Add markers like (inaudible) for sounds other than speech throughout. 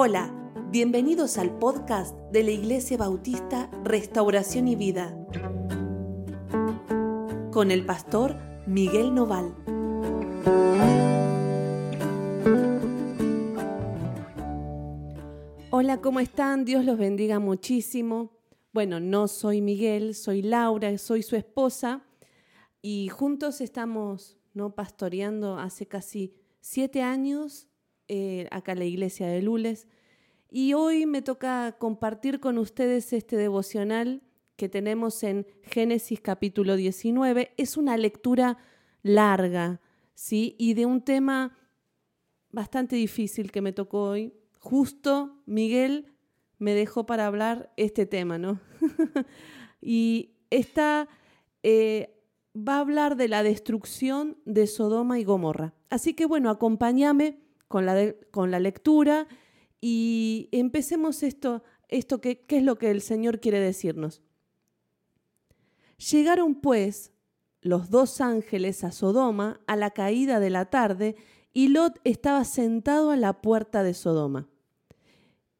Hola, bienvenidos al podcast de la Iglesia Bautista Restauración y Vida con el pastor Miguel Noval. Hola, ¿cómo están? Dios los bendiga muchísimo. Bueno, no soy Miguel, soy Laura, soy su esposa y juntos estamos ¿no? pastoreando hace casi siete años eh, acá en la iglesia de Lules. Y hoy me toca compartir con ustedes este devocional que tenemos en Génesis capítulo 19. Es una lectura larga, ¿sí? Y de un tema bastante difícil que me tocó hoy. Justo Miguel me dejó para hablar este tema, ¿no? (laughs) y esta eh, va a hablar de la destrucción de Sodoma y Gomorra. Así que bueno, acompáñame con la, con la lectura y empecemos esto, esto que, ¿qué es lo que el Señor quiere decirnos? Llegaron pues los dos ángeles a Sodoma a la caída de la tarde y Lot estaba sentado a la puerta de Sodoma.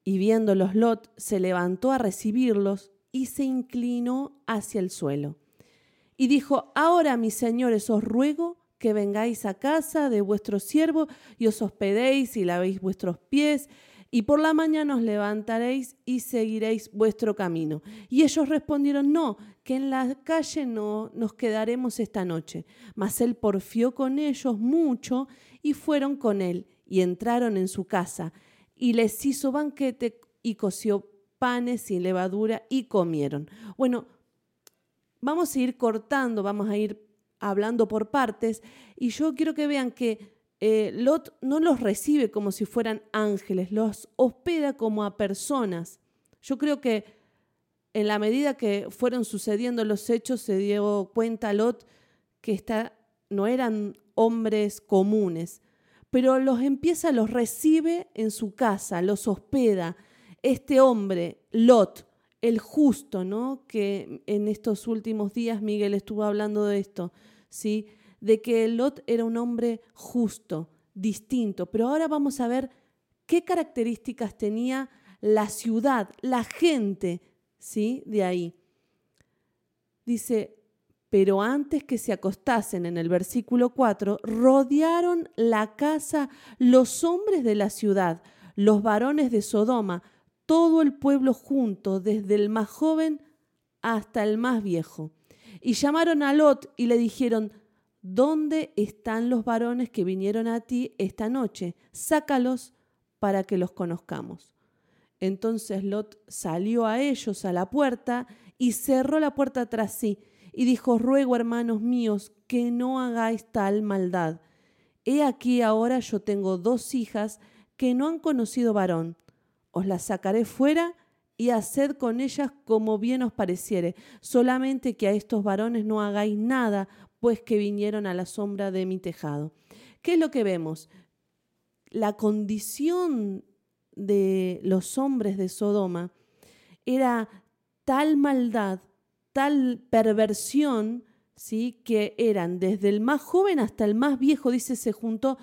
Y viéndolos Lot se levantó a recibirlos y se inclinó hacia el suelo. Y dijo, ahora mis señores os ruego que vengáis a casa de vuestro siervo y os hospedéis y lavéis vuestros pies, y por la mañana os levantaréis y seguiréis vuestro camino. Y ellos respondieron, no, que en la calle no nos quedaremos esta noche. Mas él porfió con ellos mucho y fueron con él y entraron en su casa y les hizo banquete y coció panes sin levadura y comieron. Bueno, vamos a ir cortando, vamos a ir hablando por partes, y yo quiero que vean que eh, Lot no los recibe como si fueran ángeles, los hospeda como a personas. Yo creo que en la medida que fueron sucediendo los hechos, se dio cuenta Lot que esta, no eran hombres comunes, pero los empieza, los recibe en su casa, los hospeda. Este hombre, Lot, el justo, ¿no? Que en estos últimos días Miguel estuvo hablando de esto, ¿sí? De que Lot era un hombre justo, distinto. Pero ahora vamos a ver qué características tenía la ciudad, la gente, ¿sí? De ahí. Dice, pero antes que se acostasen en el versículo 4, rodearon la casa los hombres de la ciudad, los varones de Sodoma, todo el pueblo junto, desde el más joven hasta el más viejo. Y llamaron a Lot y le dijeron, ¿dónde están los varones que vinieron a ti esta noche? Sácalos para que los conozcamos. Entonces Lot salió a ellos a la puerta y cerró la puerta tras sí y dijo, ruego hermanos míos que no hagáis tal maldad. He aquí ahora yo tengo dos hijas que no han conocido varón os las sacaré fuera y haced con ellas como bien os pareciere, solamente que a estos varones no hagáis nada, pues que vinieron a la sombra de mi tejado. ¿Qué es lo que vemos? La condición de los hombres de Sodoma era tal maldad, tal perversión, ¿sí? que eran desde el más joven hasta el más viejo, dice, se juntó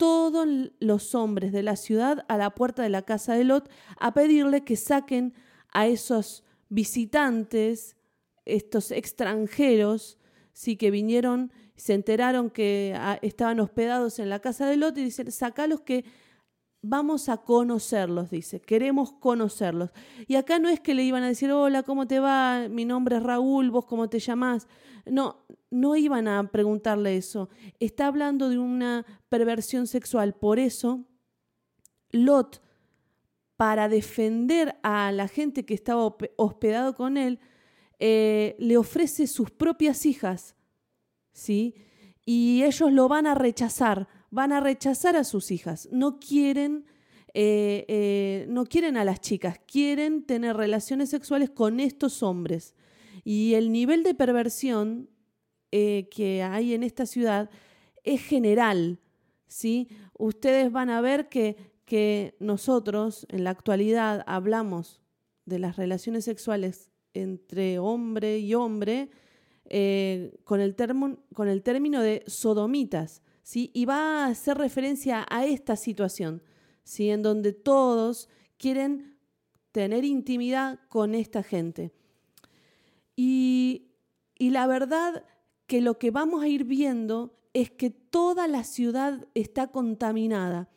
todos los hombres de la ciudad a la puerta de la casa de Lot a pedirle que saquen a esos visitantes, estos extranjeros, sí que vinieron, se enteraron que ah, estaban hospedados en la casa de Lot y dicen, sacalos que vamos a conocerlos, dice, queremos conocerlos. Y acá no es que le iban a decir, hola, ¿cómo te va? Mi nombre es Raúl, vos cómo te llamás. No, no iban a preguntarle eso. Está hablando de una perversión sexual. Por eso, Lot, para defender a la gente que estaba hospedado con él, eh, le ofrece sus propias hijas, ¿sí? Y ellos lo van a rechazar van a rechazar a sus hijas. No quieren, eh, eh, no quieren a las chicas, quieren tener relaciones sexuales con estos hombres. Y el nivel de perversión eh, que hay en esta ciudad es general. ¿sí? Ustedes van a ver que, que nosotros en la actualidad hablamos de las relaciones sexuales entre hombre y hombre con, el con el término de sodomitas. ¿Sí? y va a hacer referencia a esta situación, ¿sí? en donde todos quieren tener intimidad con esta gente. Y, y la verdad que lo que vamos a ir viendo es que toda la ciudad está contaminada.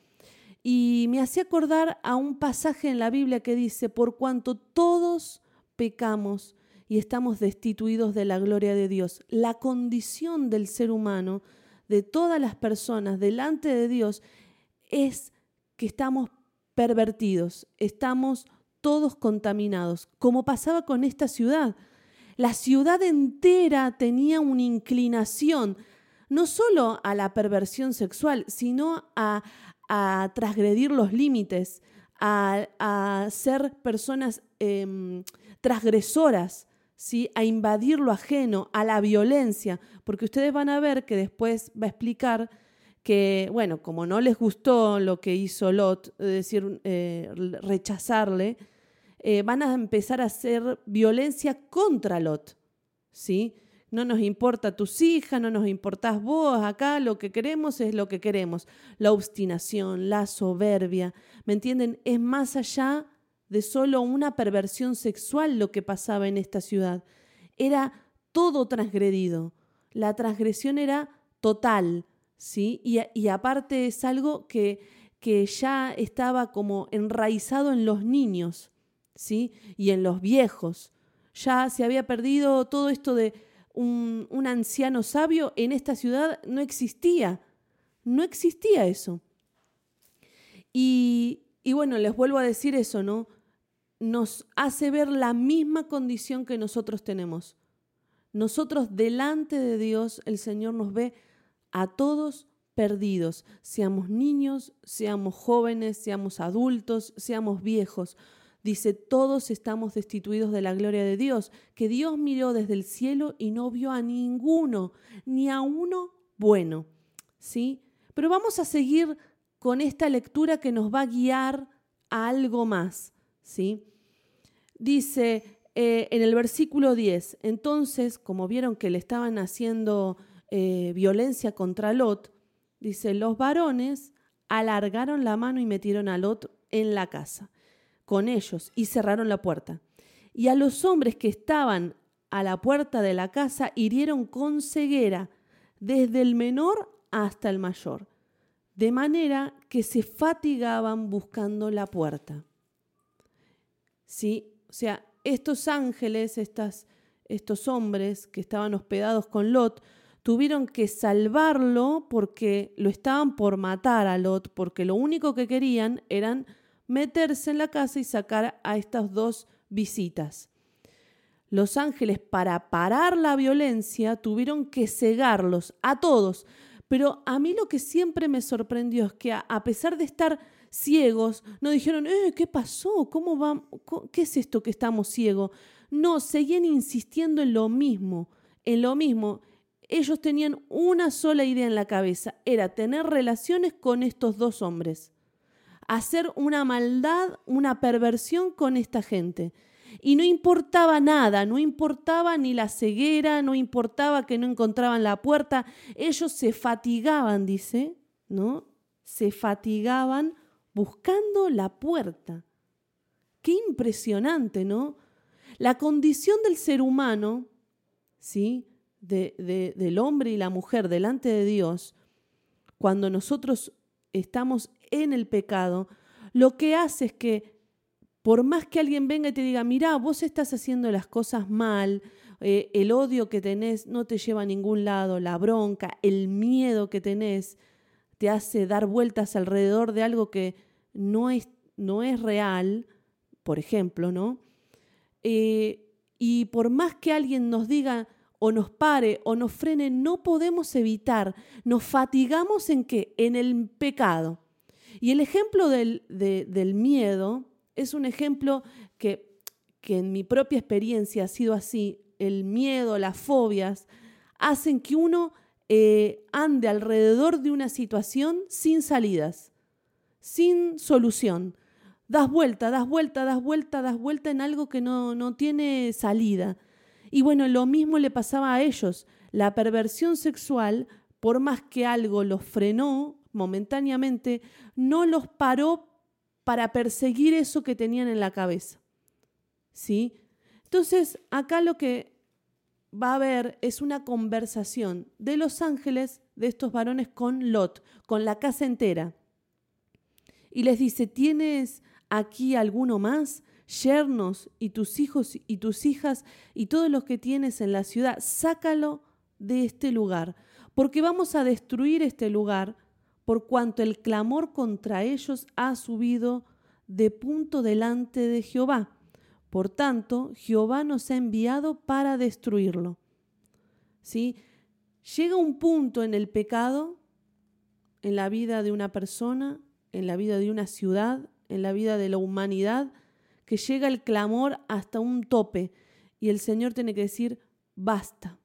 Y me hacía acordar a un pasaje en la Biblia que dice, por cuanto todos pecamos y estamos destituidos de la gloria de Dios. La condición del ser humano, de todas las personas delante de Dios, es que estamos pervertidos, estamos todos contaminados, como pasaba con esta ciudad. La ciudad entera tenía una inclinación no solo a la perversión sexual, sino a, a transgredir los límites, a, ser personas em, transgresoras, ¿sí? a invadir lo ajeno, a la violencia, porque ustedes van a ver que después va a explicar que, bueno, como no les gustó lo que hizo Lot, es decir, eh, rechazarle, eh, van a empezar a hacer violencia contra Lot, ¿sí? No nos importa tus hijas, no nos importás vos, acá lo que queremos es lo que queremos. La obstinación, la soberbia, ¿me entienden? Es más allá de solo una perversión sexual lo que pasaba en esta ciudad. Era todo transgredido. La transgresión era total, ¿sí? Y, y aparte es algo que, que ya estaba como enraizado en los niños, ¿sí? Y en los viejos. Ya se había perdido todo esto de un, anciano sabio, en esta ciudad no existía. No existía eso. Y, y, bueno, les vuelvo a decir eso, ¿no? Nos hace ver la misma condición que nosotros tenemos. Nosotros delante de Dios, el Señor nos ve a todos perdidos, seamos niños, seamos jóvenes, seamos adultos, seamos viejos. Dice, todos estamos destituidos de la gloria de Dios, que Dios miró desde el cielo y no vio a ninguno, ni a uno bueno. ¿Sí? Pero vamos a seguir con esta lectura que nos va a guiar a algo más. ¿Sí? Dice eh, en el versículo 10, entonces, como vieron que le estaban haciendo eh, violencia contra Lot, dice, los varones alargaron la mano y metieron a Lot en la casa con ellos y cerraron la puerta. Y a los hombres que estaban a la puerta de la casa hirieron con ceguera, desde el menor hasta el mayor, de manera que se fatigaban buscando la puerta. ¿Sí? O sea, estos ángeles, estas, estos hombres que estaban hospedados con Lot, tuvieron que salvarlo porque lo estaban por matar a Lot, porque lo único que querían eran meterse en la casa y sacar a estas dos visitas. Los ángeles, para parar la violencia, tuvieron que cegarlos a todos. Pero a mí lo que siempre me sorprendió es que a, pesar de estar ciegos, no dijeron, eh, ¿qué pasó? ¿Cómo va? ¿Qué es esto que estamos ciegos? No, seguían insistiendo en lo mismo, en lo mismo. Ellos tenían una sola idea en la cabeza, era tener relaciones con estos dos hombres hacer una maldad, una perversión con esta gente. Y no importaba nada, no importaba ni la ceguera, no importaba que no encontraban la puerta, ellos se fatigaban, dice, ¿no? Se fatigaban buscando la puerta. Qué impresionante, ¿no? La condición del ser humano, ¿sí? De, del hombre y la mujer delante de Dios, cuando nosotros estamos en el pecado, lo que hace es que por más que alguien venga y te diga, mira, vos estás haciendo las cosas mal, eh, el odio que tenés no te lleva a ningún lado, la bronca, el miedo que tenés hace dar vueltas alrededor de algo que no es, no es real, por ejemplo, ¿no? Eh, y por más que alguien nos diga o nos pare o nos frene, no podemos evitar, nos fatigamos en qué? En el pecado. Y el ejemplo del, miedo es un ejemplo que, que en mi propia experiencia ha sido así. El miedo, las fobias, hacen que uno eh, ande alrededor de una situación sin salidas, sin solución. Das vuelta, das vuelta, das vuelta, das vuelta en algo que no, no tiene salida. Y bueno, lo mismo le pasaba a ellos. La perversión sexual, por más que algo los frenó, momentáneamente, no los paró para perseguir eso que tenían en la cabeza. ¿Sí? Entonces, acá lo que va a haber es una conversación de los ángeles, de estos varones, con Lot, con la casa entera. Y les dice, ¿tienes aquí alguno más? Yernos y tus hijos y tus hijas y todos los que tienes en la ciudad, sácalo de este lugar, porque vamos a destruir este lugar por cuanto el clamor contra ellos ha subido de punto delante de Jehová. Por tanto, Jehová nos ha enviado para destruirlo. ¿Sí? Llega un punto en el pecado, en la vida de una persona, en la vida de una ciudad, en la vida de la humanidad, que llega el clamor hasta un tope y el Señor tiene que decir, basta,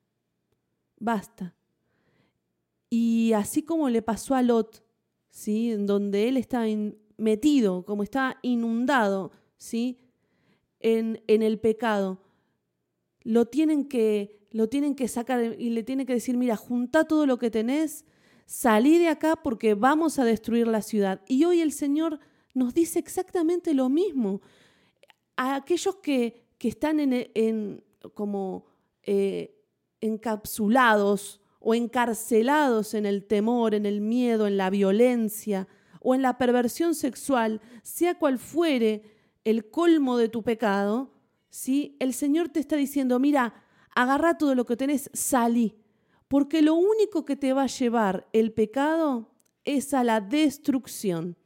basta. Y así como le pasó a Lot, ¿sí? en donde él estaba metido, como estaba inundado ¿sí? En, en el pecado, lo tienen, que, lo tienen que sacar y le tienen que decir, mira, junta todo lo que tenés, salí de acá porque vamos a destruir la ciudad. Y hoy el Señor nos dice exactamente lo mismo. A aquellos que, que están en, en como eh, encapsulados o encarcelados en el temor, en el miedo, en la violencia o en la perversión sexual, sea cual fuere el colmo de tu pecado, ¿sí? el Señor te está diciendo, mira, agarra todo lo que tenés, salí, porque lo único que te va a llevar el pecado es a la destrucción.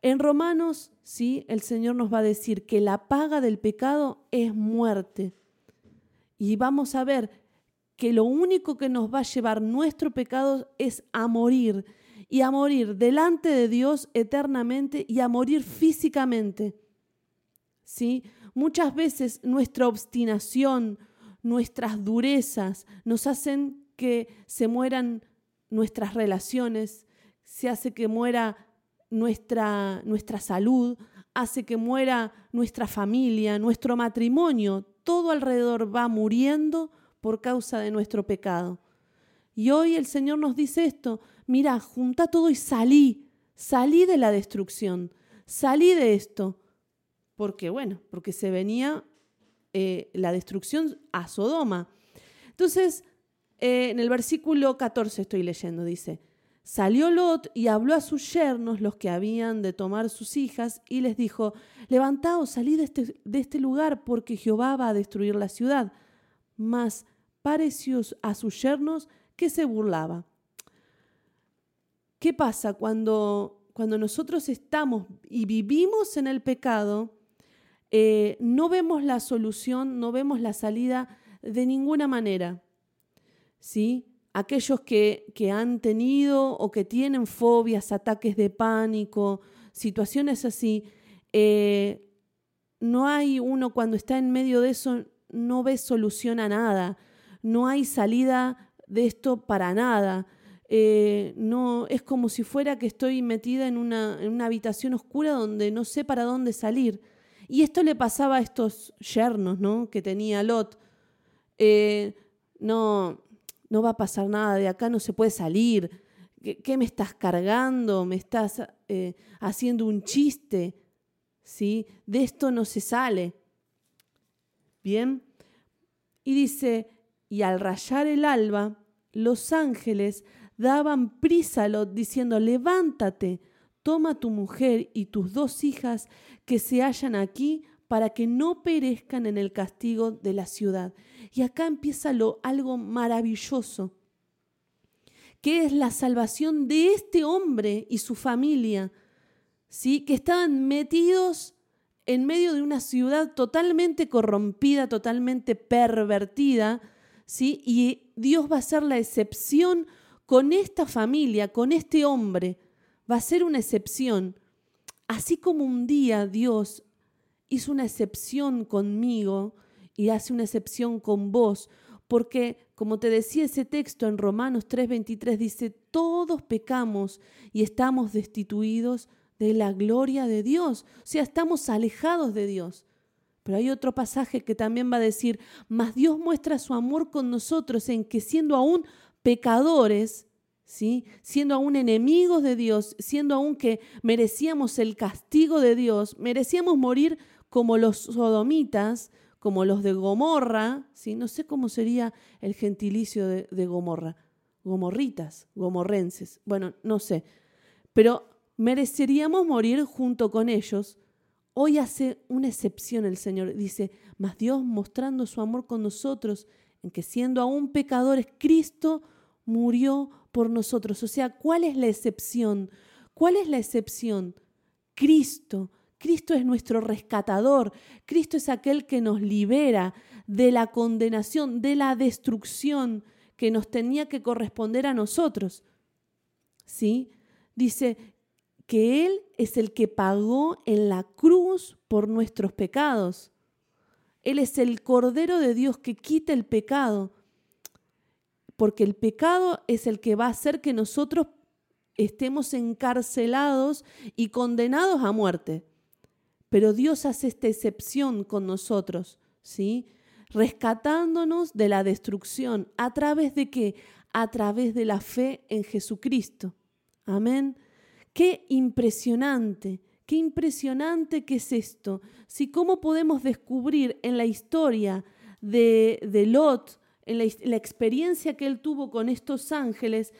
En Romanos, sí, el Señor nos va a decir que la paga del pecado es muerte. Y vamos a ver que lo único que nos va a llevar nuestro pecado es a morir y a morir delante de Dios eternamente y a morir físicamente. ¿Sí? Muchas veces nuestra obstinación, nuestras durezas nos hacen que se mueran nuestras relaciones, se hace que muera nuestra, nuestra salud, hace que muera nuestra familia, nuestro matrimonio, todo alrededor va muriendo por causa de nuestro pecado. Y hoy el Señor nos dice esto, mira, junta todo y salí, salí de la destrucción, salí de esto, porque bueno, porque se venía eh, la destrucción a Sodoma. Entonces, eh, en el versículo 14 estoy leyendo, dice, Salió Lot y habló a sus yernos, los que habían de tomar sus hijas, y les dijo, Levantaos, salid de este, de este lugar, porque Jehová va a destruir la ciudad. Mas pareció a sus yernos que se burlaba. ¿Qué pasa cuando, cuando nosotros estamos y vivimos en el pecado? Eh, no vemos la solución, no vemos la salida de ninguna manera. ¿Sí? Aquellos que, que han tenido o que tienen fobias, ataques de pánico, situaciones así, eh, no hay uno cuando está en medio de eso, no ve solución a nada no hay salida de esto para nada. Eh, no, es como si fuera que estoy metida en una, en una, habitación oscura donde no sé para dónde salir. Y esto le pasaba a estos yernos ¿no? que tenía Lot. Eh, no, no va a pasar nada, de acá no se puede salir. ¿Qué, me estás cargando? ¿Me estás eh, haciendo un chiste? ¿Sí? De esto no se sale. Bien. Y dice, y al rayar el alba, los ángeles daban prisa a Lot diciendo, levántate, toma tu mujer y tus dos hijas que se hallan aquí para que no perezcan en el castigo de la ciudad. Y acá empieza lo, algo maravilloso, que es la salvación de este hombre y su familia, ¿sí? que estaban metidos en medio de una ciudad totalmente corrompida, totalmente pervertida, y Dios va a ser la excepción con esta familia, con este hombre. Va a ser una excepción. Así como un día Dios hizo una excepción conmigo y hace una excepción con vos, porque como te decía ese texto en Romanos 3:23 dice, todos pecamos y estamos destituidos de la gloria de Dios, o sea, estamos alejados de Dios. Pero hay otro pasaje que también va a decir, mas Dios muestra su amor con nosotros en que siendo aún pecadores, ¿sí? Siendo aún enemigos de Dios, siendo aún que merecíamos el castigo de Dios, merecíamos morir como los sodomitas, como los de Gomorra, ¿sí? No sé cómo sería el gentilicio de, de Gomorra. Gomorritas, gomorrenses. Bueno, no sé. Pero mereceríamos morir junto con ellos. Hoy hace una excepción el Señor. Dice, mas Dios mostrando su amor con nosotros, en que siendo aún pecadores, Cristo murió por nosotros. O sea, ¿cuál es la excepción? ¿Cuál es la excepción? Cristo. Cristo es nuestro rescatador. Cristo es aquel que nos libera de la condenación, de la destrucción que nos tenía que corresponder a nosotros. ¿Sí? Dice que Él es el que pagó en la cruz por nuestros pecados. Él es el Cordero de Dios que quita el pecado, porque el pecado es el que va a hacer que nosotros estemos encarcelados y condenados a muerte. Pero Dios hace esta excepción con nosotros, ¿sí? Rescatándonos de la destrucción. ¿A través de qué? A través de la fe en Jesucristo. Amén. Qué impresionante, qué impresionante que es esto. Si cómo podemos descubrir en la historia de, de Lot, en la, experiencia que él tuvo con estos ángeles,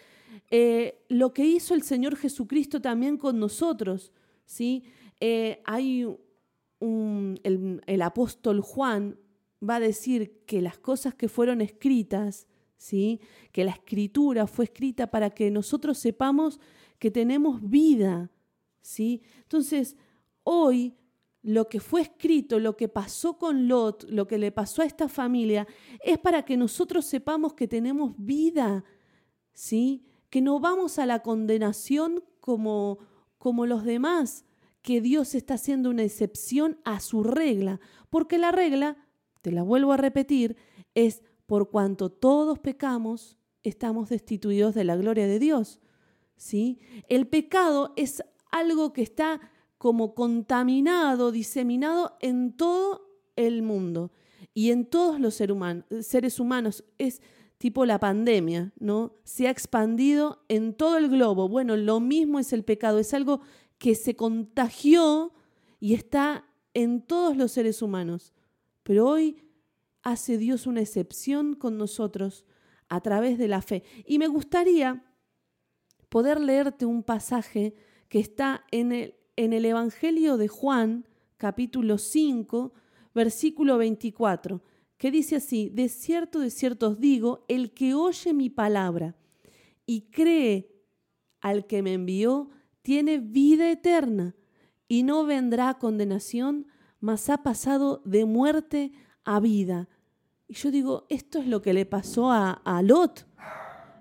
eh, lo que hizo el Señor Jesucristo también con nosotros. ¿sí? Eh, hay el, el, apóstol Juan va a decir que las cosas que fueron escritas, ¿sí? que la escritura fue escrita para que nosotros sepamos que tenemos vida, ¿sí? Entonces, hoy lo que fue escrito, lo que pasó con Lot, lo que le pasó a esta familia, es para que nosotros sepamos que tenemos vida, ¿sí? Que no vamos a la condenación como, como los demás, que Dios está haciendo una excepción a su regla, porque la regla, te la vuelvo a repetir, es por cuanto todos pecamos, estamos destituidos de la gloria de Dios. ¿sí? El pecado es algo que está como contaminado, diseminado en todo el mundo y en todos los seres humanos. Es tipo la pandemia, ¿no? Se ha expandido en todo el globo. Bueno, lo mismo es el pecado, es algo que se contagió y está en todos los seres humanos. Pero hoy hace Dios una excepción con nosotros a través de la fe. Y me gustaría poder leerte un pasaje que está en el, en el Evangelio de Juan, capítulo 5, versículo 24, que dice así, de cierto, de cierto os digo, el que oye mi palabra y cree al que me envió, tiene vida eterna y no vendrá condenación, mas ha pasado de muerte a vida. Y yo digo, esto es lo que le pasó a, a Lot.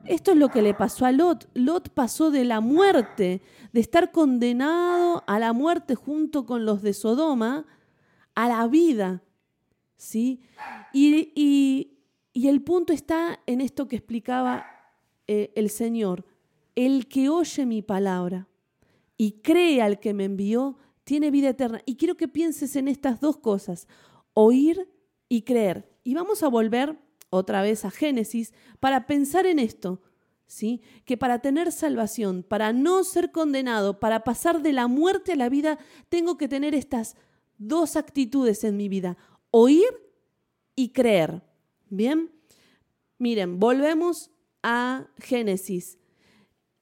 Esto es lo que le pasó a Lot. Lot pasó de la muerte, de estar condenado a la muerte junto con los de Sodoma, a la vida. ¿sí? Y, el punto está en esto que explicaba eh, el Señor. El que oye mi palabra y cree al que me envió, tiene vida eterna. Y quiero que pienses en estas dos cosas, oír y creer. Y vamos a volver otra vez a Génesis, para pensar en esto, ¿sí? Que para tener salvación, para no ser condenado, para pasar de la muerte a la vida, tengo que tener estas dos actitudes en mi vida, oír y creer. ¿Bien? Miren, volvemos a Génesis.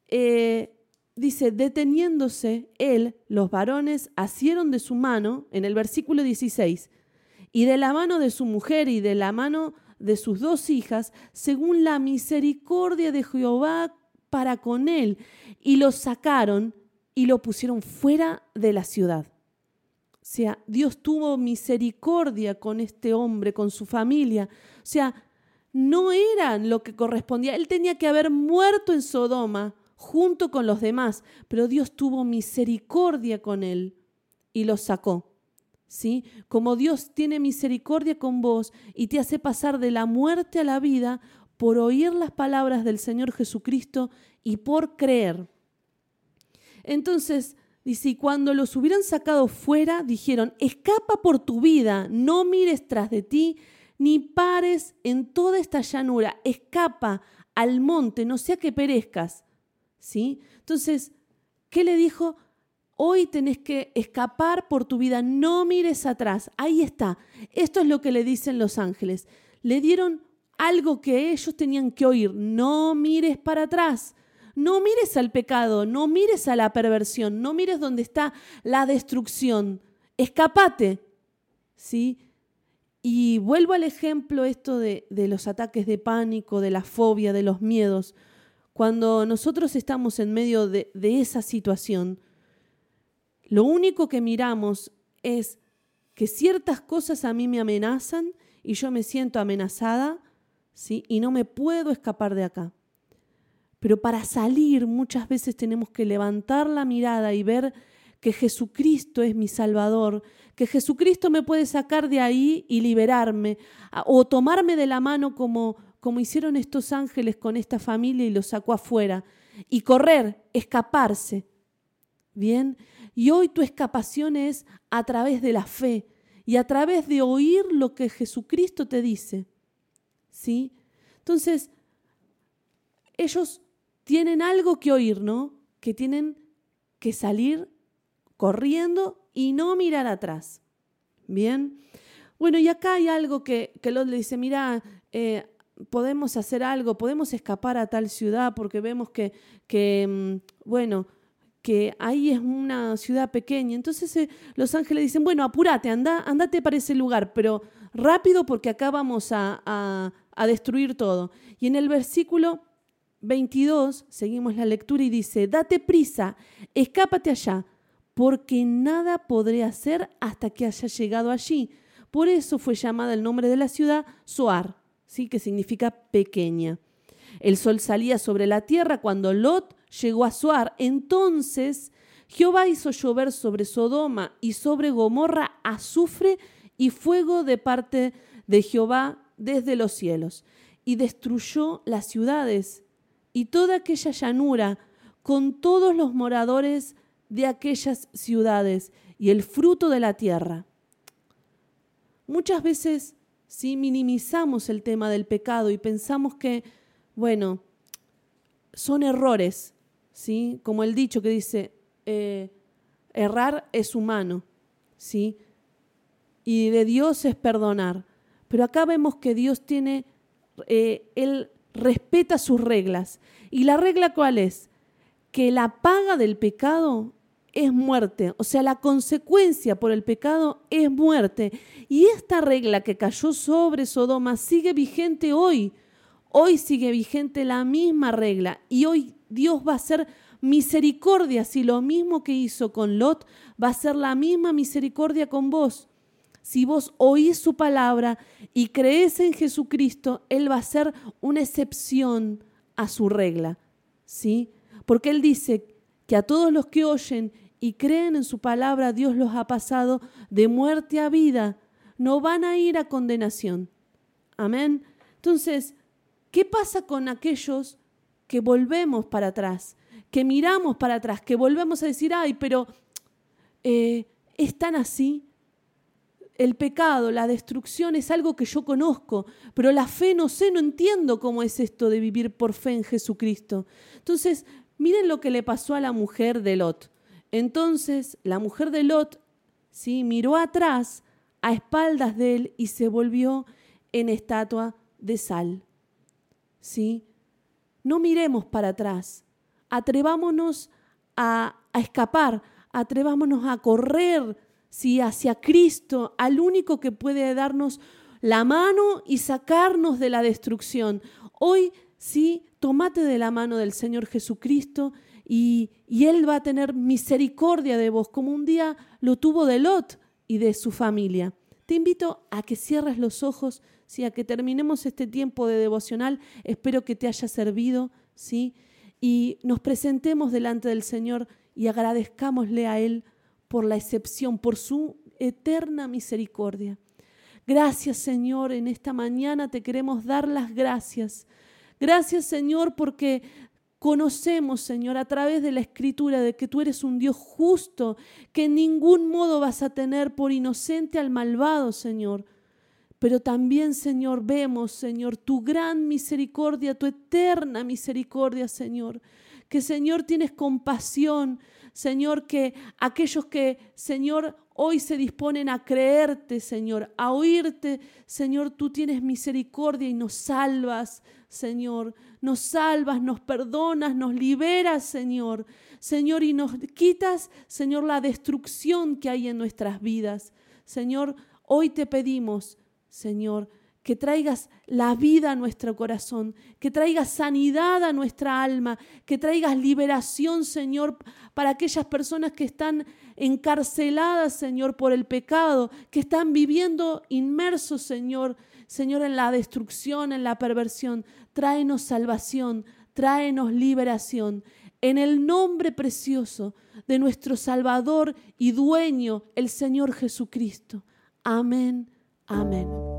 Eh, dice, deteniéndose él, los varones asieron de su mano, en el versículo 16, y de la mano de su mujer y de la mano de sus dos hijas, según la misericordia de Jehová para con él, y lo sacaron y lo pusieron fuera de la ciudad. O sea, Dios tuvo misericordia con este hombre, con su familia. O sea, no eran lo que correspondía. Él tenía que haber muerto en Sodoma junto con los demás, pero Dios tuvo misericordia con él y lo sacó. ¿Sí? Como Dios tiene misericordia con vos y te hace pasar de la muerte a la vida por oír las palabras del Señor Jesucristo y por creer. Entonces, dice, y cuando los hubieran sacado fuera, dijeron, escapa por tu vida, no mires tras de ti, ni pares en toda esta llanura, escapa al monte, no sea que perezcas. ¿Sí? Entonces, ¿qué le dijo? Hoy tenés que escapar por tu vida, no mires atrás. Ahí está. Esto es lo que le dicen los ángeles. Le dieron algo que ellos tenían que oír. No mires para atrás. No mires al pecado, no mires a la perversión, no mires donde está la destrucción. Escapate. ¿Sí? Y vuelvo al ejemplo esto de, de los ataques de pánico, de la fobia, de los miedos. Cuando nosotros estamos en medio de, de esa situación, lo único que miramos es que ciertas cosas a mí me amenazan y yo me siento amenazada, ¿sí? Y no me puedo escapar de acá. Pero para salir muchas veces tenemos que levantar la mirada y ver que Jesucristo es mi Salvador, que Jesucristo me puede sacar de ahí y liberarme, o tomarme de la mano como, como hicieron estos ángeles con esta familia y los sacó afuera, y correr, escaparse. Bien, y hoy tu escapación es a través de la fe y a través de oír lo que Jesucristo te dice. ¿Sí? Entonces, ellos tienen algo que oír, ¿no? Que tienen que salir corriendo y no mirar atrás. Bien. Bueno, y acá hay algo que, que Lot le dice, mira, eh, podemos hacer algo, podemos escapar a tal ciudad porque vemos que, que mm, bueno, que ahí es una ciudad pequeña. Entonces eh, los ángeles dicen, bueno, apúrate, anda, andate para ese lugar, pero rápido porque acá vamos a, a, destruir todo. Y en el versículo 22 seguimos la lectura y dice, date prisa, escápate allá, porque nada podré hacer hasta que haya llegado allí. Por eso fue llamada el nombre de la ciudad Soar, ¿sí? que significa pequeña. El sol salía sobre la tierra cuando Lot llegó a Suar. Entonces Jehová hizo llover sobre Sodoma y sobre Gomorra azufre y fuego de parte de Jehová desde los cielos, y destruyó las ciudades y toda aquella llanura con todos los moradores de aquellas ciudades y el fruto de la tierra. Muchas veces si minimizamos el tema del pecado y pensamos que, bueno, son errores, ¿sí? Como el dicho que dice, eh, errar es humano, ¿sí? Y de Dios es perdonar. Pero acá vemos que Dios tiene, eh, Él respeta sus reglas. ¿Y la regla cuál es? Que la paga del pecado es muerte, o sea, la consecuencia por el pecado es muerte. Y esta regla que cayó sobre Sodoma sigue vigente hoy. Hoy sigue vigente la misma regla y hoy Dios va a hacer misericordia, si lo mismo que hizo con Lot, va a ser la misma misericordia con vos. Si vos oís su palabra y crees en Jesucristo, Él va a ser una excepción a su regla. ¿Sí? Porque Él dice que a todos los que oyen y creen en su palabra, Dios los ha pasado de muerte a vida. No van a ir a condenación. Amén. Entonces, ¿qué pasa con aquellos que volvemos para atrás? Que miramos para atrás, que volvemos a decir, ay, pero eh, es tan así. El pecado, la destrucción es algo que yo conozco, pero la fe no sé, no entiendo cómo es esto de vivir por fe en Jesucristo. Entonces, miren lo que le pasó a la mujer de Lot. Entonces, la mujer de Lot, ¿sí? miró atrás a espaldas de él y se volvió en estatua de sal. ¿Sí? No miremos para atrás. Atrevámonos a, a escapar, atrevámonos a correr ¿sí? hacia Cristo, al único que puede darnos la mano y sacarnos de la destrucción. Hoy sí, tomate de la mano del Señor Jesucristo y, y, Él va a tener misericordia de vos, como un día lo tuvo de Lot y de su familia. Te invito a que cierres los ojos, ¿sí? a que terminemos este tiempo de devocional. Espero que te haya servido, ¿sí? y nos presentemos delante del Señor y agradezcámosle a Él por la excepción, por su eterna misericordia. Gracias Señor, en esta mañana te queremos dar las gracias. Gracias Señor porque conocemos Señor a través de la escritura de que tú eres un Dios justo, que en ningún modo vas a tener por inocente al malvado Señor. Pero también, Señor, vemos, Señor, tu gran misericordia, tu eterna misericordia, Señor, que Señor tienes compasión, Señor, que aquellos que, Señor, hoy se disponen a creerte, Señor, a oírte, Señor, tú tienes misericordia y nos salvas, Señor, nos salvas, nos perdonas, nos liberas, Señor, Señor, y nos quitas, Señor, la destrucción que hay en nuestras vidas. Señor, hoy te pedimos, Señor, que traigas la vida a nuestro corazón, que traigas sanidad a nuestra alma, que traigas liberación, Señor, para aquellas personas que están encarceladas, Señor, por el pecado, que están viviendo inmersos, Señor, Señor, en la destrucción, en la perversión. Tráenos salvación, tráenos liberación. En el nombre precioso de nuestro Salvador y dueño, el Señor Jesucristo. Amén, amén.